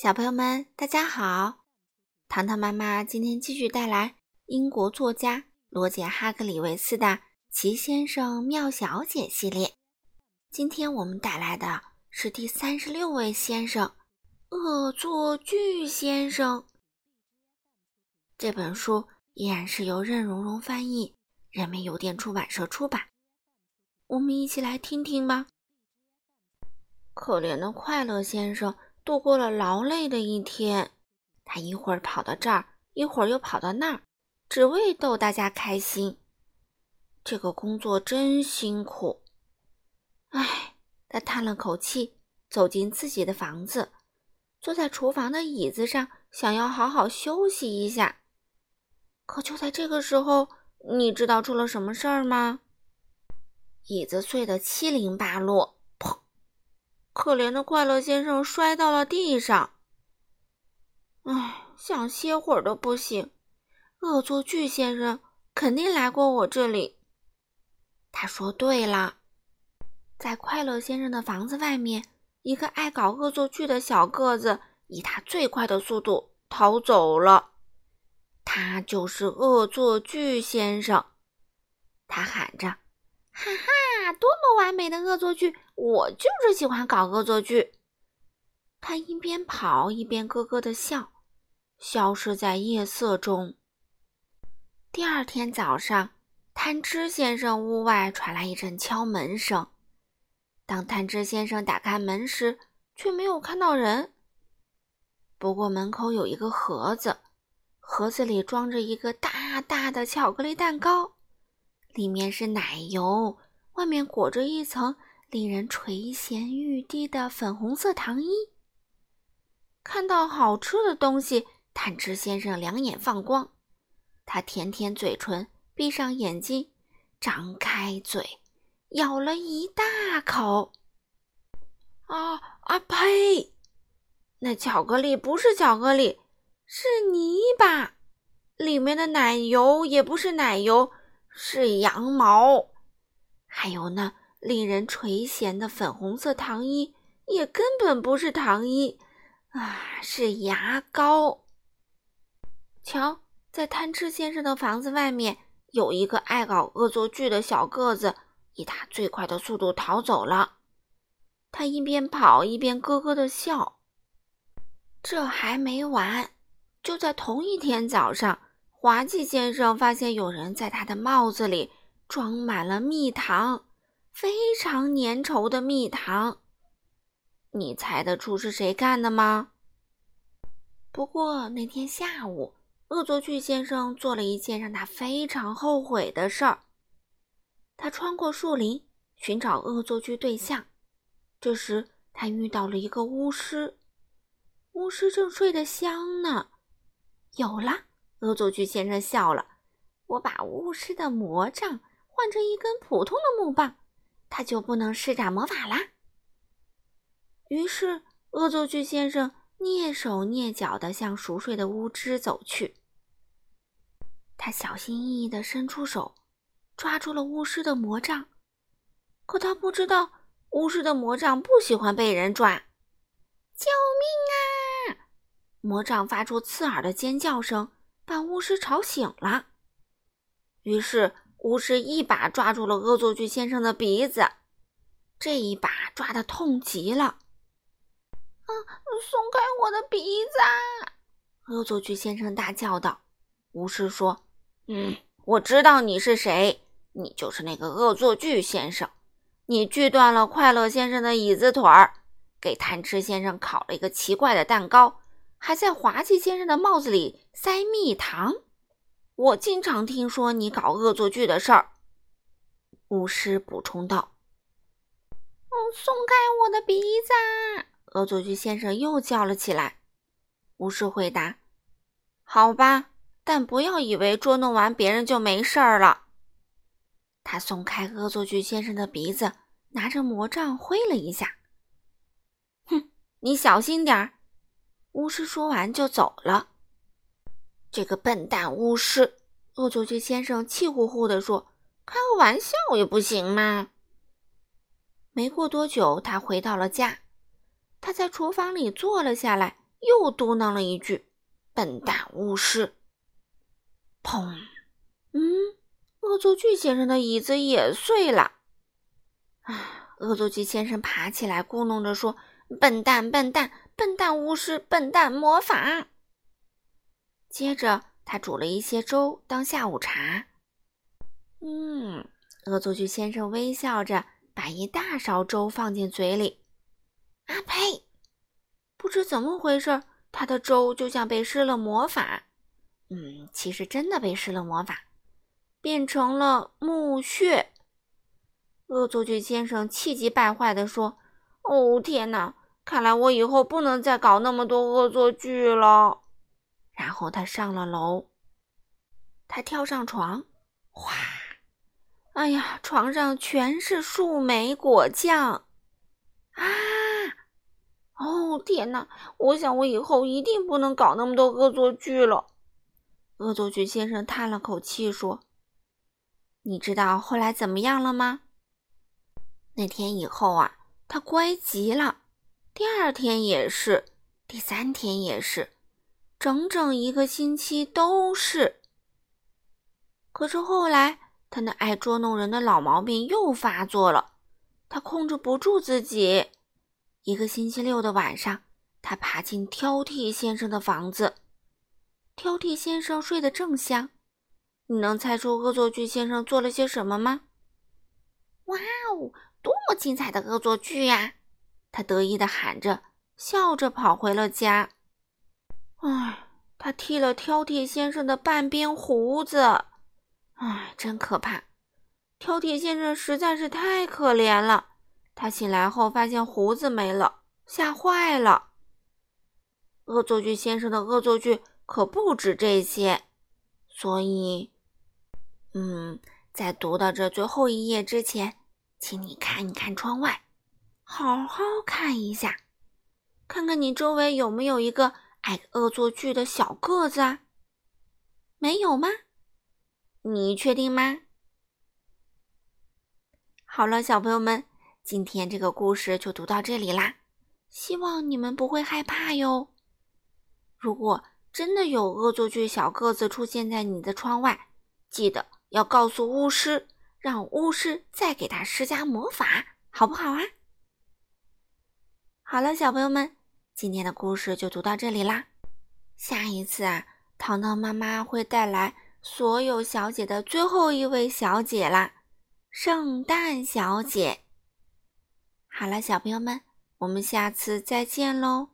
小朋友们，大家好！糖糖妈妈今天继续带来英国作家罗杰·哈克里维斯的《奇先生妙小姐》系列。今天我们带来的是第三十六位先生——恶作剧先生。这本书依然是由任溶溶翻译，人民邮电出版社出版。我们一起来听听吧。可怜的快乐先生。度过了劳累的一天，他一会儿跑到这儿，一会儿又跑到那儿，只为逗大家开心。这个工作真辛苦。唉，他叹了口气，走进自己的房子，坐在厨房的椅子上，想要好好休息一下。可就在这个时候，你知道出了什么事儿吗？椅子碎得七零八落。可怜的快乐先生摔到了地上。唉，想歇会儿都不行。恶作剧先生肯定来过我这里。他说：“对了，在快乐先生的房子外面，一个爱搞恶作剧的小个子以他最快的速度逃走了。他就是恶作剧先生。”他喊着：“哈哈，多么完美的恶作剧！”我就是喜欢搞恶作剧。他一边跑一边咯咯的笑，消失在夜色中。第二天早上，贪吃先生屋外传来一阵敲门声。当贪吃先生打开门时，却没有看到人。不过门口有一个盒子，盒子里装着一个大大的巧克力蛋糕，里面是奶油，外面裹着一层。令人垂涎欲滴的粉红色糖衣。看到好吃的东西，贪吃先生两眼放光。他舔舔嘴唇，闭上眼睛，张开嘴，咬了一大口。啊啊呸！那巧克力不是巧克力，是泥巴。里面的奶油也不是奶油，是羊毛。还有那。令人垂涎的粉红色糖衣也根本不是糖衣，啊，是牙膏。瞧，在贪吃先生的房子外面，有一个爱搞恶作剧的小个子，以他最快的速度逃走了。他一边跑一边咯咯的笑。这还没完，就在同一天早上，滑稽先生发现有人在他的帽子里装满了蜜糖。非常粘稠的蜜糖，你猜得出是谁干的吗？不过那天下午，恶作剧先生做了一件让他非常后悔的事儿。他穿过树林寻找恶作剧对象，这时他遇到了一个巫师。巫师正睡得香呢。有了，恶作剧先生笑了。我把巫师的魔杖换成一根普通的木棒。他就不能施展魔法啦。于是，恶作剧先生蹑手蹑脚地向熟睡的巫师走去。他小心翼翼地伸出手，抓住了巫师的魔杖。可他不知道，巫师的魔杖不喜欢被人抓。救命啊！魔杖发出刺耳的尖叫声，把巫师吵醒了。于是。巫师一把抓住了恶作剧先生的鼻子，这一把抓的痛极了。啊！松开我的鼻子！恶作剧先生大叫道。巫师说：“嗯，我知道你是谁，你就是那个恶作剧先生。你锯断了快乐先生的椅子腿儿，给贪吃先生烤了一个奇怪的蛋糕，还在滑稽先生的帽子里塞蜜糖。”我经常听说你搞恶作剧的事儿，巫师补充道。“嗯，松开我的鼻子！”恶作剧先生又叫了起来。巫师回答：“好吧，但不要以为捉弄完别人就没事儿了。”他松开恶作剧先生的鼻子，拿着魔杖挥了一下。“哼，你小心点儿！”巫师说完就走了。这个笨蛋巫师，恶作剧先生气呼呼地说：“开个玩笑也不行吗？”没过多久，他回到了家。他在厨房里坐了下来，又嘟囔了一句：“笨蛋巫师！”砰！嗯，恶作剧先生的椅子也碎了。啊！恶作剧先生爬起来，咕哝着说：“笨蛋，笨蛋，笨蛋巫师，笨蛋魔法。”接着，他煮了一些粥当下午茶。嗯，恶作剧先生微笑着把一大勺粥放进嘴里。啊呸！不知怎么回事，他的粥就像被施了魔法。嗯，其实真的被施了魔法。变成了墓穴。恶作剧先生气急败坏地说：“哦，天哪！看来我以后不能再搞那么多恶作剧了。”然后他上了楼，他跳上床，哗！哎呀，床上全是树莓果酱！啊！哦，天哪！我想我以后一定不能搞那么多恶作剧了。恶作剧先生叹了口气说。你知道后来怎么样了吗？那天以后啊，他乖极了。第二天也是，第三天也是，整整一个星期都是。可是后来，他那爱捉弄人的老毛病又发作了，他控制不住自己。一个星期六的晚上，他爬进挑剔先生的房子，挑剔先生睡得正香。你能猜出恶作剧先生做了些什么吗？哇哦，多么精彩的恶作剧呀！他得意地喊着，笑着跑回了家。唉，他剃了挑剔先生的半边胡子。唉，真可怕！挑剔先生实在是太可怜了。他醒来后发现胡子没了，吓坏了。恶作剧先生的恶作剧可不止这些，所以。嗯，在读到这最后一页之前，请你看一看窗外，好好看一下，看看你周围有没有一个爱恶作剧的小个子啊？没有吗？你确定吗？好了，小朋友们，今天这个故事就读到这里啦，希望你们不会害怕哟。如果真的有恶作剧小个子出现在你的窗外，记得。要告诉巫师，让巫师再给他施加魔法，好不好啊？好了，小朋友们，今天的故事就读到这里啦。下一次啊，糖糖妈妈会带来所有小姐的最后一位小姐啦——圣诞小姐。好了，小朋友们，我们下次再见喽。